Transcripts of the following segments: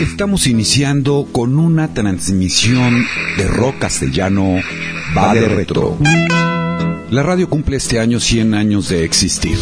Estamos iniciando con una transmisión de rock castellano Va de Retro. La radio cumple este año 100 años de existir.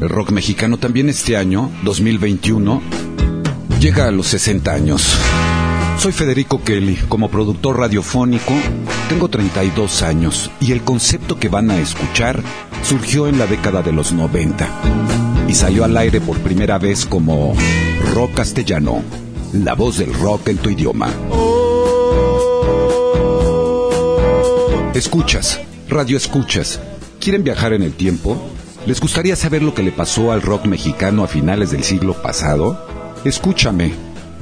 El rock mexicano también este año, 2021, llega a los 60 años. Soy Federico Kelly, como productor radiofónico, tengo 32 años y el concepto que van a escuchar surgió en la década de los 90 y salió al aire por primera vez como rock castellano, la voz del rock en tu idioma. Escuchas, radio escuchas. ¿Quieren viajar en el tiempo? ¿Les gustaría saber lo que le pasó al rock mexicano a finales del siglo pasado? Escúchame,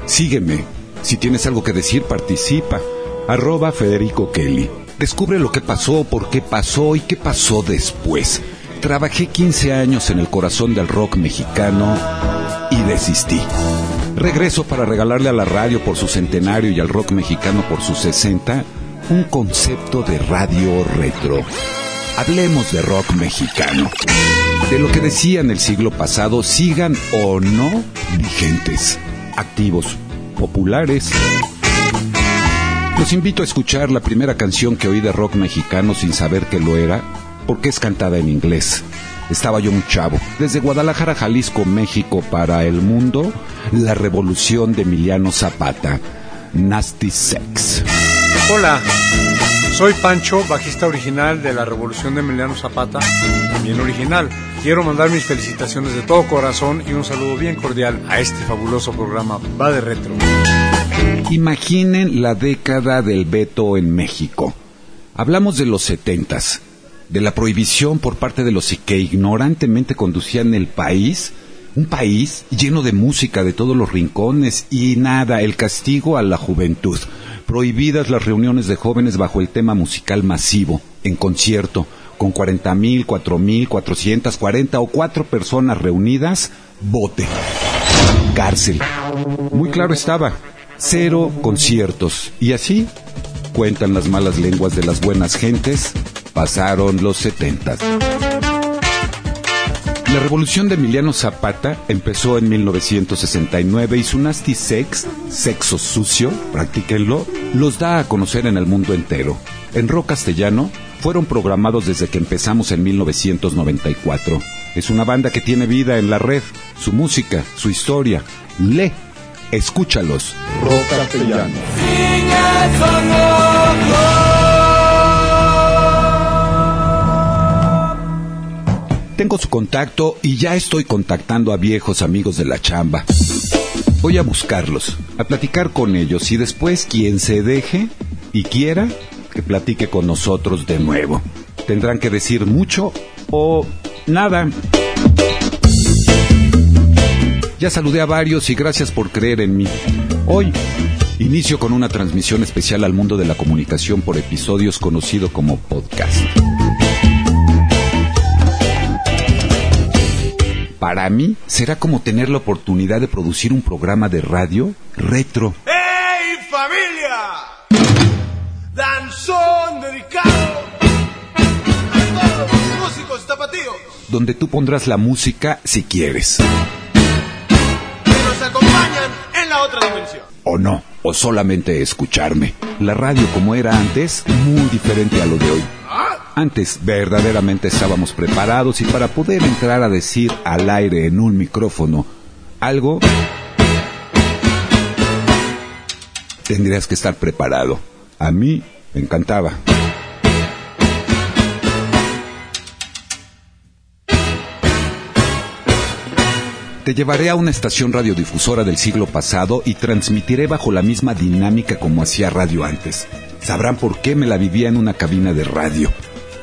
sígueme. Si tienes algo que decir, participa. Arroba Federico Kelly. Descubre lo que pasó, por qué pasó y qué pasó después. Trabajé 15 años en el corazón del rock mexicano y desistí. Regreso para regalarle a la radio por su centenario y al rock mexicano por sus 60 un concepto de radio retro. Hablemos de rock mexicano. De lo que decían el siglo pasado, sigan o no vigentes, activos, populares. Los invito a escuchar la primera canción que oí de rock mexicano sin saber que lo era, porque es cantada en inglés. Estaba yo un chavo. Desde Guadalajara, Jalisco, México, para el mundo, la revolución de Emiliano Zapata. Nasty Sex. Hola, soy Pancho, bajista original de la Revolución de Emiliano Zapata, también original. Quiero mandar mis felicitaciones de todo corazón y un saludo bien cordial a este fabuloso programa Va de Retro. Imaginen la década del veto en México. Hablamos de los setentas, de la prohibición por parte de los que ignorantemente conducían el país, un país lleno de música de todos los rincones y nada, el castigo a la juventud prohibidas las reuniones de jóvenes bajo el tema musical masivo, en concierto, con 40 mil, 4 mil, 440 o cuatro personas reunidas, bote, cárcel. Muy claro estaba, cero conciertos. Y así, cuentan las malas lenguas de las buenas gentes, pasaron los setentas. La revolución de Emiliano Zapata empezó en 1969 y su nasty sex, sexo sucio, practíquenlo, los da a conocer en el mundo entero. En rock castellano fueron programados desde que empezamos en 1994. Es una banda que tiene vida en la red, su música, su historia. Lee, escúchalos. Rock castellano. Tengo su contacto y ya estoy contactando a viejos amigos de la chamba. Voy a buscarlos, a platicar con ellos y después quien se deje y quiera que platique con nosotros de nuevo. Tendrán que decir mucho o nada. Ya saludé a varios y gracias por creer en mí. Hoy inicio con una transmisión especial al mundo de la comunicación por episodios conocido como podcast. Para mí será como tener la oportunidad de producir un programa de radio retro. ¡Hey familia! Danzón dedicado a todos los músicos tapatíos Donde tú pondrás la música si quieres. que nos acompañan en la otra dimensión. O no, o solamente escucharme. La radio como era antes, muy diferente a lo de hoy. Antes verdaderamente estábamos preparados y para poder entrar a decir al aire en un micrófono algo, tendrías que estar preparado. A mí me encantaba. Te llevaré a una estación radiodifusora del siglo pasado y transmitiré bajo la misma dinámica como hacía radio antes. Sabrán por qué me la vivía en una cabina de radio,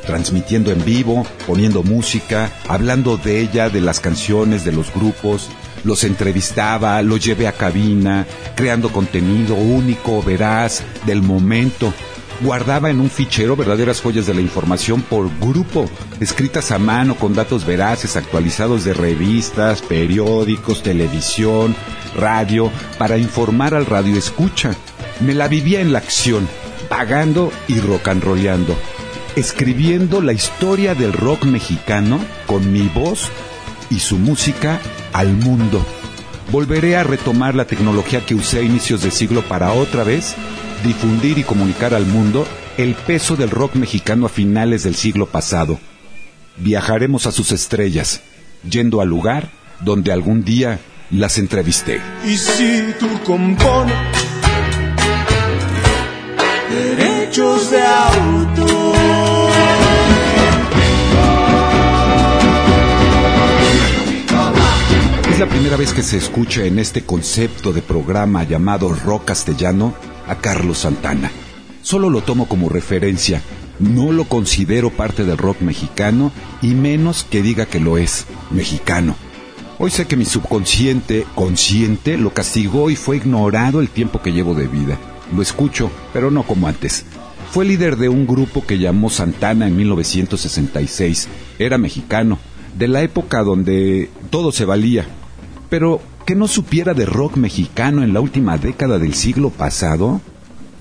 transmitiendo en vivo, poniendo música, hablando de ella, de las canciones, de los grupos, los entrevistaba, los llevé a cabina, creando contenido único, veraz, del momento. Guardaba en un fichero verdaderas joyas de la información por grupo, escritas a mano con datos veraces, actualizados de revistas, periódicos, televisión, radio, para informar al radio escucha. Me la vivía en la acción, pagando y rock and rollando, escribiendo la historia del rock mexicano con mi voz y su música al mundo. volveré a retomar la tecnología que usé a inicios de siglo para otra vez difundir y comunicar al mundo el peso del rock mexicano a finales del siglo pasado. Viajaremos a sus estrellas, yendo al lugar donde algún día las entrevisté. Y si tú compones derechos de. Es la primera vez que se escucha en este concepto de programa llamado rock castellano a Carlos Santana. Solo lo tomo como referencia, no lo considero parte del rock mexicano y menos que diga que lo es, mexicano. Hoy sé que mi subconsciente, consciente, lo castigó y fue ignorado el tiempo que llevo de vida. Lo escucho, pero no como antes. Fue líder de un grupo que llamó Santana en 1966. Era mexicano, de la época donde todo se valía. Pero que no supiera de rock mexicano en la última década del siglo pasado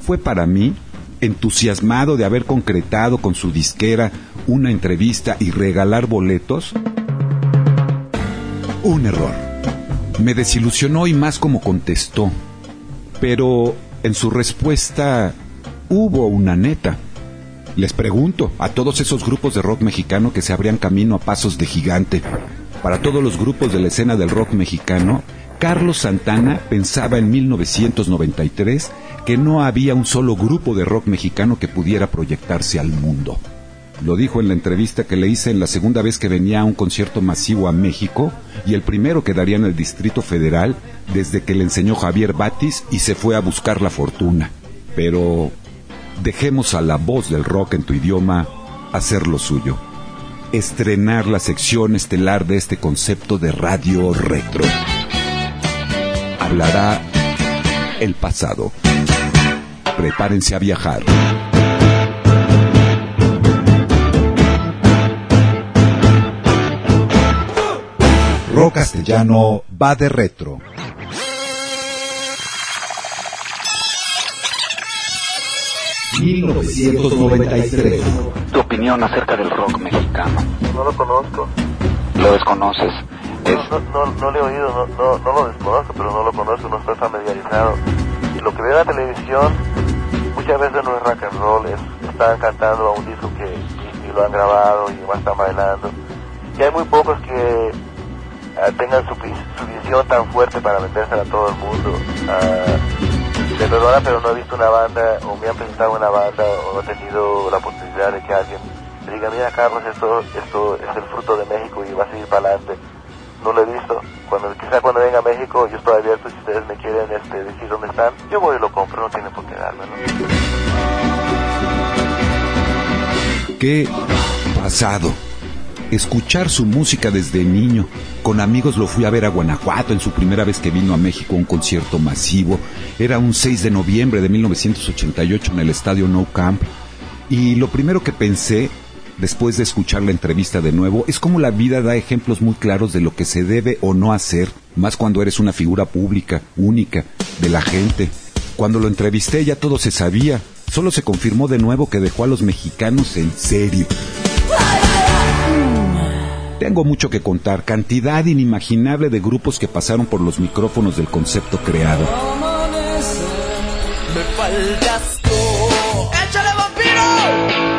fue para mí entusiasmado de haber concretado con su disquera una entrevista y regalar boletos un error. Me desilusionó y más como contestó. Pero en su respuesta hubo una neta. Les pregunto a todos esos grupos de rock mexicano que se abrían camino a pasos de gigante. Para todos los grupos de la escena del rock mexicano, Carlos Santana pensaba en 1993 que no había un solo grupo de rock mexicano que pudiera proyectarse al mundo. Lo dijo en la entrevista que le hice en la segunda vez que venía a un concierto masivo a México y el primero que daría en el Distrito Federal desde que le enseñó Javier Batis y se fue a buscar la fortuna. Pero dejemos a la voz del rock en tu idioma hacer lo suyo. Estrenar la sección estelar de este concepto de radio retro. Hablará el pasado. Prepárense a viajar. Rock castellano va de retro. ...1993... Tu opinión acerca del rock mexicano. No lo conozco. Lo desconoces. Es... No, no, no, le he oído, no, no, no lo desconozco, pero no lo conozco, no estoy familiarizado. Y lo que veo en la televisión muchas veces no es rock and roll, es, están cantando a un disco que y, y lo han grabado y más están bailando. Y hay muy pocos que ah, tengan su, su visión tan fuerte para vendérsela a todo el mundo. Ah, me perdona, pero no he visto una banda o me han presentado una banda o no he tenido la oportunidad de que alguien me diga, mira Carlos, esto, esto es el fruto de México y va a seguir para adelante. No lo he visto. Cuando, quizá cuando venga a México yo estoy abierto si ustedes me quieren este, decir dónde están. Yo voy y lo compro, no tienen por qué dármelo. Qué pasado. Escuchar su música desde niño. Con amigos lo fui a ver a Guanajuato en su primera vez que vino a México a un concierto masivo. Era un 6 de noviembre de 1988 en el estadio No Camp. Y lo primero que pensé, después de escuchar la entrevista de nuevo, es cómo la vida da ejemplos muy claros de lo que se debe o no hacer, más cuando eres una figura pública, única, de la gente. Cuando lo entrevisté ya todo se sabía, solo se confirmó de nuevo que dejó a los mexicanos en serio. Tengo mucho que contar, cantidad inimaginable de grupos que pasaron por los micrófonos del concepto creado. Me faltas tú. ¡Échale vampiro!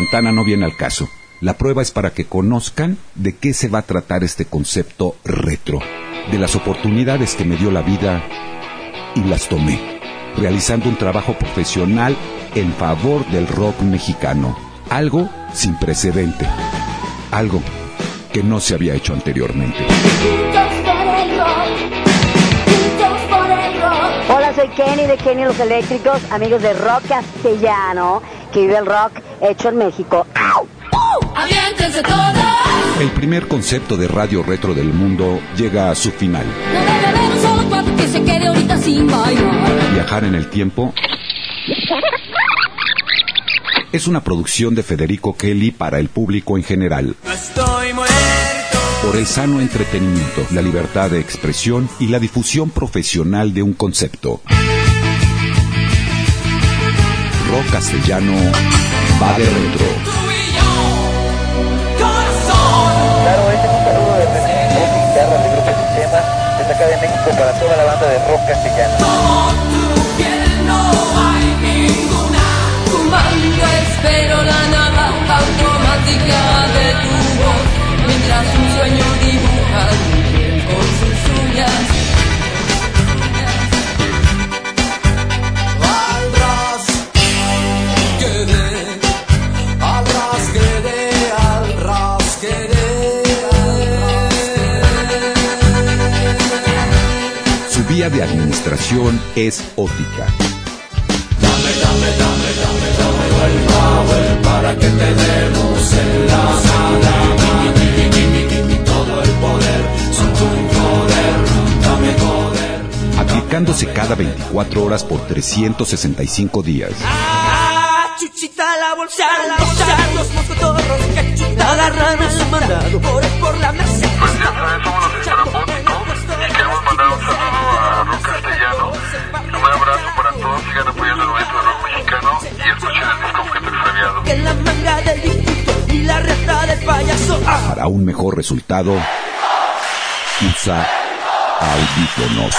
Santana no viene al caso. La prueba es para que conozcan de qué se va a tratar este concepto retro, de las oportunidades que me dio la vida y las tomé, realizando un trabajo profesional en favor del rock mexicano, algo sin precedente, algo que no se había hecho anteriormente. Hola, soy Kenny de Kenny Los Eléctricos, amigos de Rock Castellano, que vive el rock hecho en México. Aviéntense todos. El primer concepto de radio retro del mundo llega a su final. No debe haber un solo cuarto que se quede ahorita sin bailar. Viajar en el tiempo es una producción de Federico Kelly para el público en general. Estoy muerto. Por el sano entretenimiento, la libertad de expresión y la difusión profesional de un concepto. Rock castellano va de retro. Claro, este es un saludo de voz y guitarra del grupo Sistema, desde acá de México para toda la banda de rock castellano. Como tu piel no hay ninguna. Fumando espero la nada automática de tu voz. Mientras un sueño dibuja es ótica. Aplicándose cada 24 horas por 365 días. Ah, chuchita la bolsa, la bolsa, los moscotorros que chuta agarran a su mandado por, Para un mejor resultado, usa audífonos.